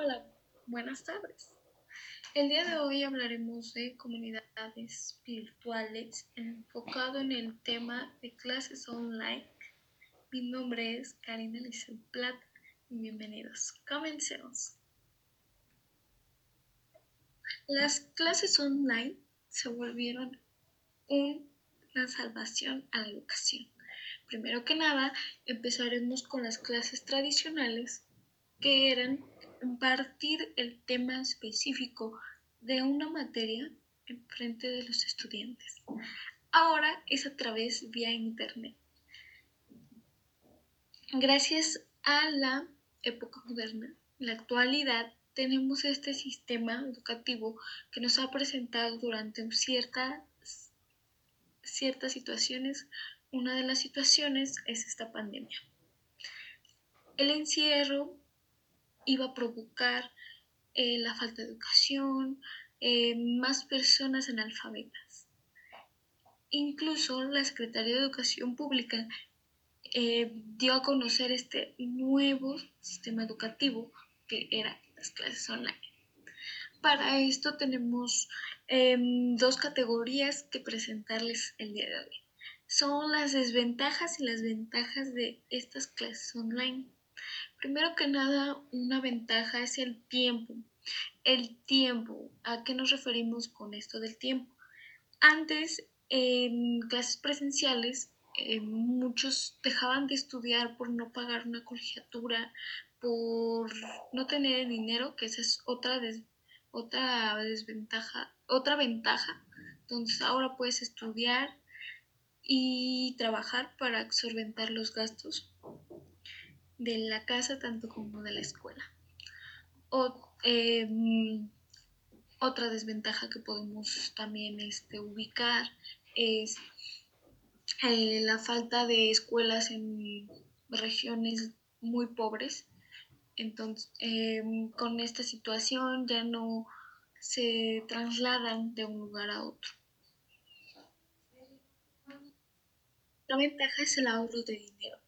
Hola, buenas tardes. El día de hoy hablaremos de comunidades virtuales enfocado en el tema de clases online. Mi nombre es Karina Lizeth Plata y bienvenidos. Comencemos. Las clases online se volvieron una salvación a la educación. Primero que nada, empezaremos con las clases tradicionales que eran impartir el tema específico de una materia en frente de los estudiantes. Ahora es a través vía internet. Gracias a la época moderna, la actualidad, tenemos este sistema educativo que nos ha presentado durante ciertas, ciertas situaciones. Una de las situaciones es esta pandemia. El encierro iba a provocar eh, la falta de educación, eh, más personas analfabetas. Incluso la Secretaría de Educación Pública eh, dio a conocer este nuevo sistema educativo que era las clases online. Para esto tenemos em, dos categorías que presentarles el día de hoy. Son las desventajas y las ventajas de estas clases online. Primero que nada, una ventaja es el tiempo. El tiempo, ¿a qué nos referimos con esto del tiempo? Antes, en clases presenciales, eh, muchos dejaban de estudiar por no pagar una colegiatura, por no tener dinero, que esa es otra, otra desventaja, otra ventaja. Entonces ahora puedes estudiar y trabajar para solventar los gastos de la casa tanto como de la escuela. Em, otra desventaja que podemos también este, ubicar es eh, la falta de escuelas en regiones muy pobres. Entonces, em, con esta situación ya no se trasladan de un lugar a otro. La ventaja es el ahorro de dinero.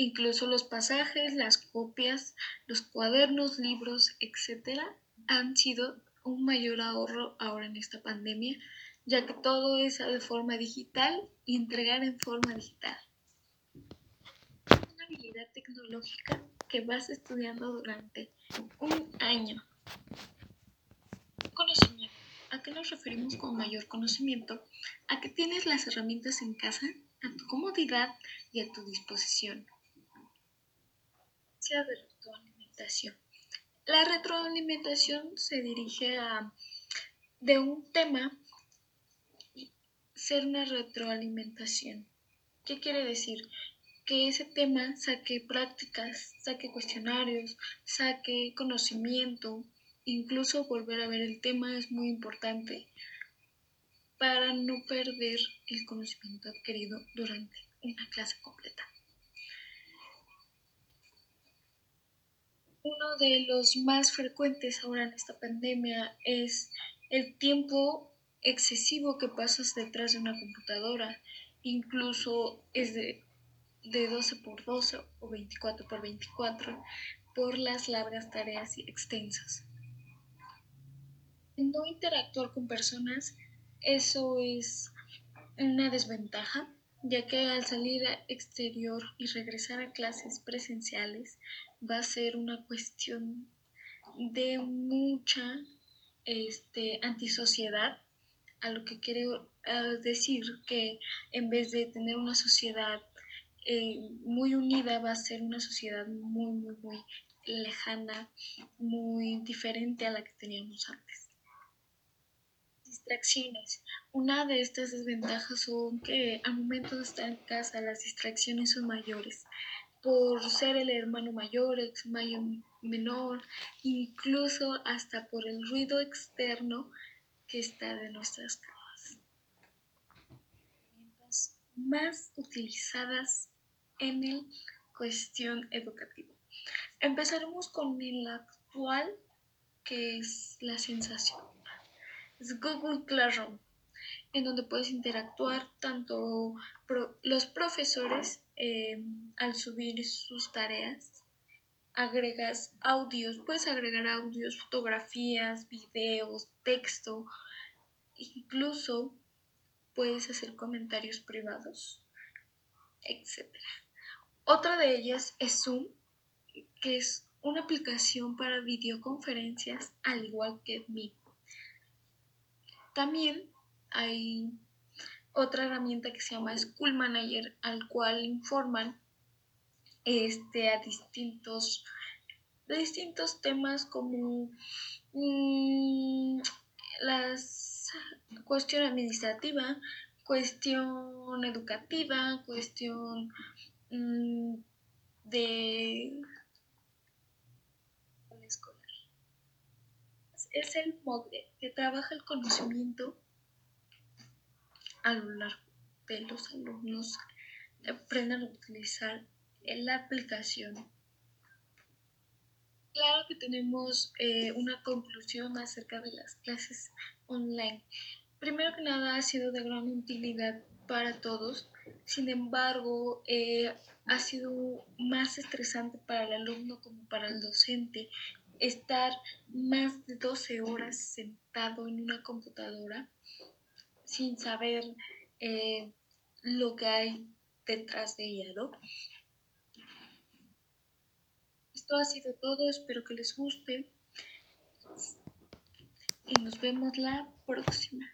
Incluso los pasajes, las copias, los cuadernos, libros, etc. han sido un mayor ahorro ahora en esta pandemia, ya que todo es de forma digital y entregar en forma digital. Una habilidad tecnológica que vas estudiando durante un año. Conocimiento. ¿A qué nos referimos con mayor conocimiento? A que tienes las herramientas en casa a tu comodidad y a tu disposición de retroalimentación. La retroalimentación se dirige a de un tema ser una retroalimentación. ¿Qué quiere decir? Que ese tema saque prácticas, saque cuestionarios, saque conocimiento, incluso volver a ver el tema es muy importante para no perder el conocimiento adquirido durante una clase completa. Uno de los más frecuentes ahora en esta pandemia es el tiempo excesivo que pasas detrás de una computadora. Incluso es de, de 12 por 12 o 24 por 24 por las largas tareas y extensas. No interactuar con personas, eso es una desventaja, ya que al salir exterior y regresar a clases presenciales va a ser una cuestión de mucha este, antisociedad, a lo que quiero decir que en vez de tener una sociedad eh, muy unida, va a ser una sociedad muy, muy, muy lejana, muy diferente a la que teníamos antes. Una de estas desventajas son que al momento de estar en casa las distracciones son mayores por ser el hermano mayor, el mayor menor, incluso hasta por el ruido externo que está de nuestras casas. Más utilizadas en el cuestión educativa. Empezaremos con el actual, que es la sensación. Es Google Classroom, en donde puedes interactuar tanto los profesores Em, al subir sus tareas agregas audios, puedes agregar audios, fotografías, videos, texto, incluso puedes hacer comentarios privados, etc. Otra de ellas es Zoom, que es una aplicación para videoconferencias al igual que Meet. También hay otra herramienta que se llama School Manager, al cual informan este, a distintos, distintos temas como mm, las cuestión administrativa, cuestión educativa, cuestión mm, de Es el MOGRE que trabaja el conocimiento a lo largo de los alumnos aprendan a utilizar la aplicación. Claro que tenemos eh, una conclusión acerca de las clases online. Primero que nada ha sido de gran utilidad para todos, sin embargo eh, ha sido más estresante para el alumno como para el docente estar más de 12 horas sentado en una computadora sin saber eh, lo que hay detrás de ella, ¿no? Esto ha sido todo, espero que les guste y nos vemos la próxima.